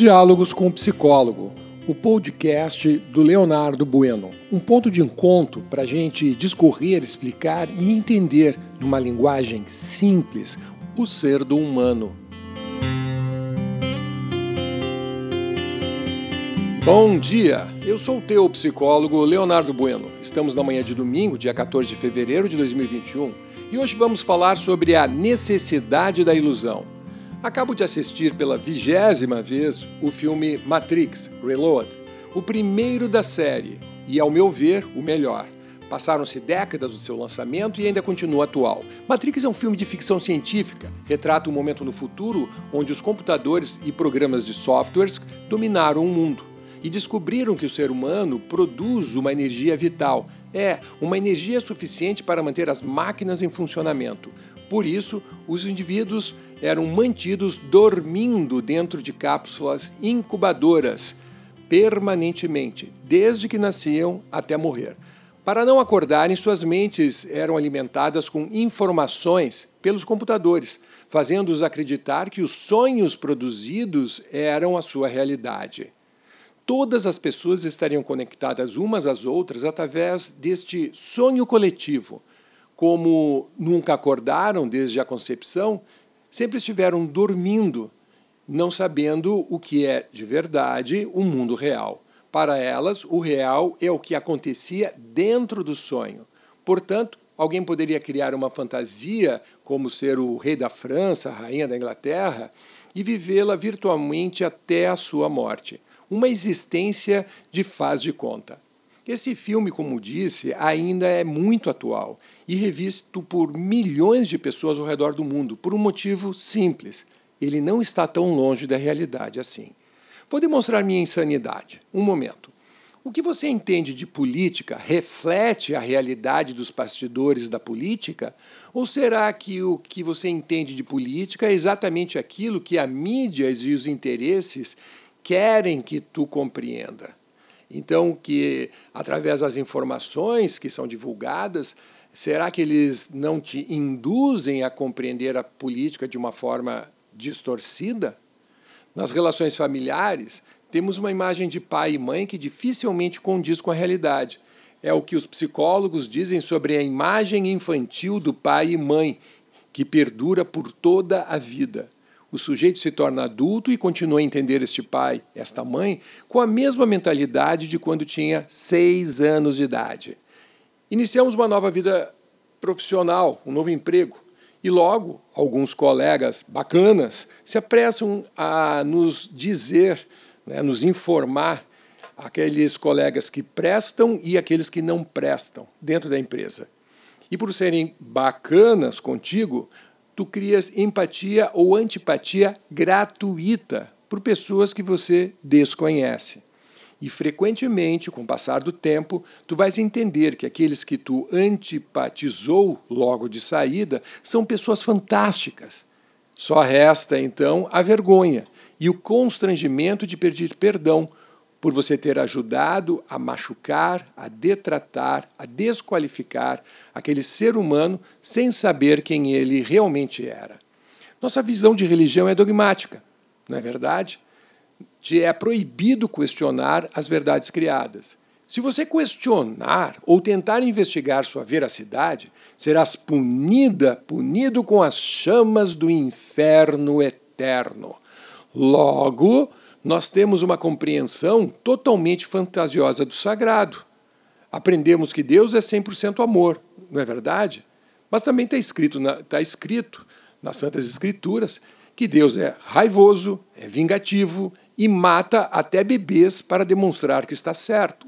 Diálogos com o Psicólogo, o podcast do Leonardo Bueno. Um ponto de encontro para a gente discorrer, explicar e entender, numa linguagem simples, o ser do humano. Bom dia, eu sou o teu psicólogo Leonardo Bueno. Estamos na manhã de domingo, dia 14 de fevereiro de 2021, e hoje vamos falar sobre a necessidade da ilusão. Acabo de assistir pela vigésima vez o filme Matrix Reload, o primeiro da série e, ao meu ver, o melhor. Passaram-se décadas do seu lançamento e ainda continua atual. Matrix é um filme de ficção científica, retrata um momento no futuro onde os computadores e programas de softwares dominaram o mundo e descobriram que o ser humano produz uma energia vital. É, uma energia suficiente para manter as máquinas em funcionamento. Por isso, os indivíduos eram mantidos dormindo dentro de cápsulas incubadoras permanentemente, desde que nasciam até morrer. Para não acordarem, suas mentes eram alimentadas com informações pelos computadores, fazendo-os acreditar que os sonhos produzidos eram a sua realidade. Todas as pessoas estariam conectadas umas às outras através deste sonho coletivo. Como nunca acordaram desde a concepção, sempre estiveram dormindo, não sabendo o que é de verdade o mundo real. Para elas, o real é o que acontecia dentro do sonho. Portanto, alguém poderia criar uma fantasia, como ser o rei da França, a rainha da Inglaterra, e vivê-la virtualmente até a sua morte. Uma existência de faz de conta. Esse filme, como disse, ainda é muito atual e revisto por milhões de pessoas ao redor do mundo, por um motivo simples: ele não está tão longe da realidade assim. Vou demonstrar minha insanidade. Um momento. O que você entende de política reflete a realidade dos bastidores da política? Ou será que o que você entende de política é exatamente aquilo que a mídia e os interesses querem que tu compreenda? Então, que através das informações que são divulgadas, será que eles não te induzem a compreender a política de uma forma distorcida? Nas relações familiares, temos uma imagem de pai e mãe que dificilmente condiz com a realidade. É o que os psicólogos dizem sobre a imagem infantil do pai e mãe, que perdura por toda a vida o sujeito se torna adulto e continua a entender este pai, esta mãe, com a mesma mentalidade de quando tinha seis anos de idade. Iniciamos uma nova vida profissional, um novo emprego. E logo, alguns colegas bacanas se apressam a nos dizer, né, nos informar, aqueles colegas que prestam e aqueles que não prestam dentro da empresa. E por serem bacanas contigo, tu crias empatia ou antipatia gratuita por pessoas que você desconhece. E frequentemente, com o passar do tempo, tu vais entender que aqueles que tu antipatizou logo de saída são pessoas fantásticas. Só resta então a vergonha e o constrangimento de pedir perdão por você ter ajudado a machucar, a detratar, a desqualificar aquele ser humano sem saber quem ele realmente era. Nossa visão de religião é dogmática, não é verdade? Te é proibido questionar as verdades criadas. Se você questionar ou tentar investigar sua veracidade, serás punida, punido com as chamas do inferno eterno. Logo, nós temos uma compreensão totalmente fantasiosa do sagrado. Aprendemos que Deus é 100% amor, não é verdade? Mas também está escrito, na, tá escrito nas Santas Escrituras que Deus é raivoso, é vingativo e mata até bebês para demonstrar que está certo.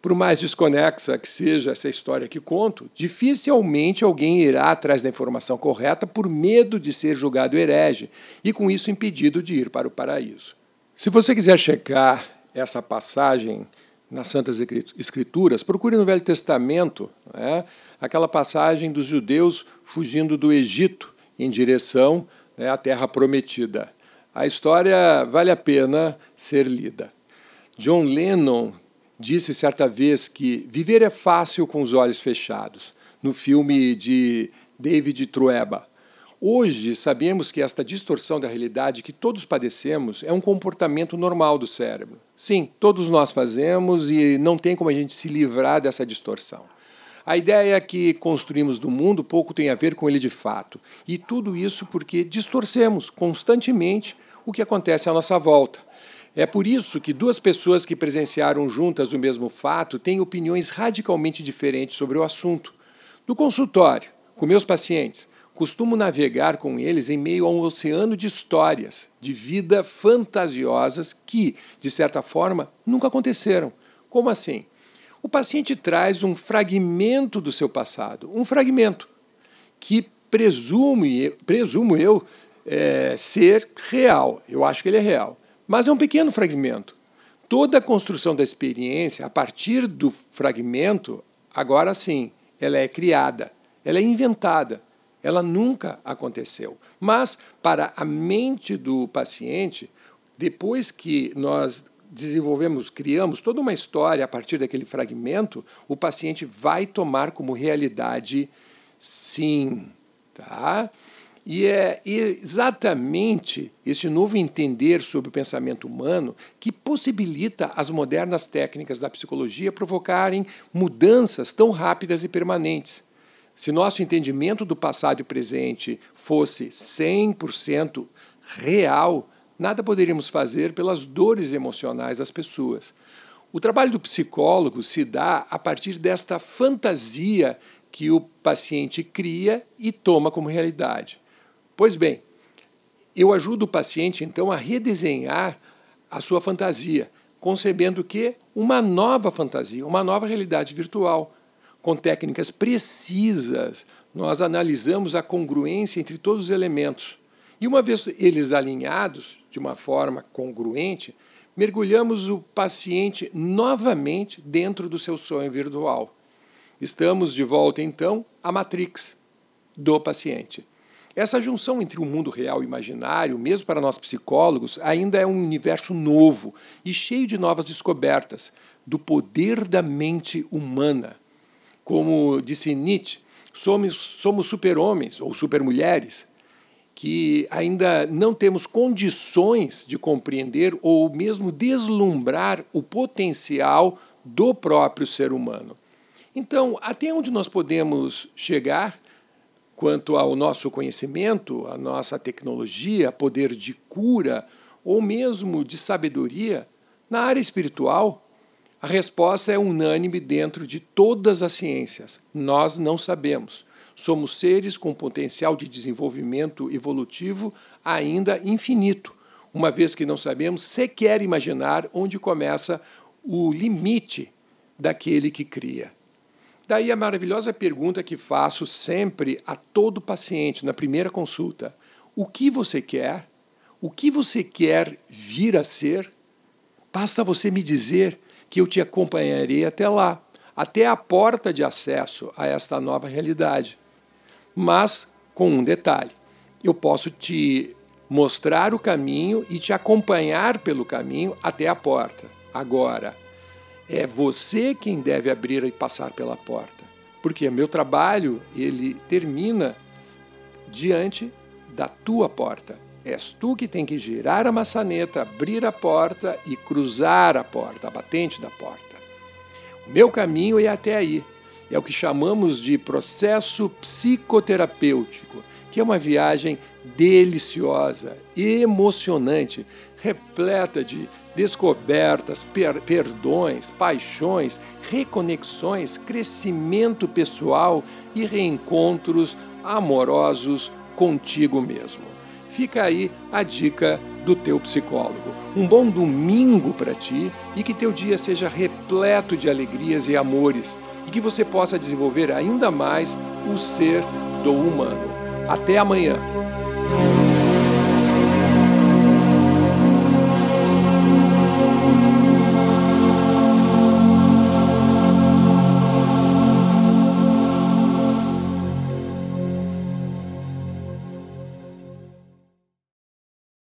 Por mais desconexa que seja essa história que conto, dificilmente alguém irá atrás da informação correta por medo de ser julgado herege e, com isso, impedido de ir para o paraíso. Se você quiser checar essa passagem nas Santas Escrituras, procure no Velho Testamento né, aquela passagem dos judeus fugindo do Egito em direção né, à Terra Prometida. A história vale a pena ser lida. John Lennon disse certa vez que viver é fácil com os olhos fechados, no filme de David Trueba. Hoje, sabemos que esta distorção da realidade que todos padecemos é um comportamento normal do cérebro. Sim, todos nós fazemos e não tem como a gente se livrar dessa distorção. A ideia que construímos do mundo pouco tem a ver com ele de fato. E tudo isso porque distorcemos constantemente o que acontece à nossa volta. É por isso que duas pessoas que presenciaram juntas o mesmo fato têm opiniões radicalmente diferentes sobre o assunto. No consultório, com meus pacientes, Costumo navegar com eles em meio a um oceano de histórias, de vida fantasiosas que, de certa forma, nunca aconteceram. Como assim? O paciente traz um fragmento do seu passado, um fragmento que presume, presumo eu é, ser real. Eu acho que ele é real. Mas é um pequeno fragmento. Toda a construção da experiência, a partir do fragmento, agora sim, ela é criada, ela é inventada. Ela nunca aconteceu. Mas, para a mente do paciente, depois que nós desenvolvemos, criamos toda uma história a partir daquele fragmento, o paciente vai tomar como realidade sim. Tá? E é exatamente este novo entender sobre o pensamento humano que possibilita as modernas técnicas da psicologia provocarem mudanças tão rápidas e permanentes. Se nosso entendimento do passado e presente fosse 100% real, nada poderíamos fazer pelas dores emocionais das pessoas. O trabalho do psicólogo se dá a partir desta fantasia que o paciente cria e toma como realidade. Pois bem, eu ajudo o paciente então a redesenhar a sua fantasia, concebendo que uma nova fantasia, uma nova realidade virtual com técnicas precisas, nós analisamos a congruência entre todos os elementos. E uma vez eles alinhados de uma forma congruente, mergulhamos o paciente novamente dentro do seu sonho virtual. Estamos de volta, então, à matrix do paciente. Essa junção entre o mundo real e imaginário, mesmo para nós psicólogos, ainda é um universo novo e cheio de novas descobertas do poder da mente humana. Como disse Nietzsche, somos, somos super-homens ou super-mulheres que ainda não temos condições de compreender ou mesmo deslumbrar o potencial do próprio ser humano. Então, até onde nós podemos chegar quanto ao nosso conhecimento, a nossa tecnologia, poder de cura ou mesmo de sabedoria na área espiritual? A resposta é unânime dentro de todas as ciências. Nós não sabemos. Somos seres com potencial de desenvolvimento evolutivo ainda infinito, uma vez que não sabemos sequer imaginar onde começa o limite daquele que cria. Daí a maravilhosa pergunta que faço sempre a todo paciente na primeira consulta: o que você quer? O que você quer vir a ser? Basta você me dizer que eu te acompanharei até lá, até a porta de acesso a esta nova realidade. Mas com um detalhe: eu posso te mostrar o caminho e te acompanhar pelo caminho até a porta. Agora, é você quem deve abrir e passar pela porta, porque meu trabalho ele termina diante da tua porta. És tu que tem que girar a maçaneta, abrir a porta e cruzar a porta, a batente da porta. O meu caminho é até aí. É o que chamamos de processo psicoterapêutico, que é uma viagem deliciosa, emocionante, repleta de descobertas, per perdões, paixões, reconexões, crescimento pessoal e reencontros amorosos contigo mesmo. Fica aí a dica do teu psicólogo. Um bom domingo para ti e que teu dia seja repleto de alegrias e amores e que você possa desenvolver ainda mais o ser do humano. Até amanhã.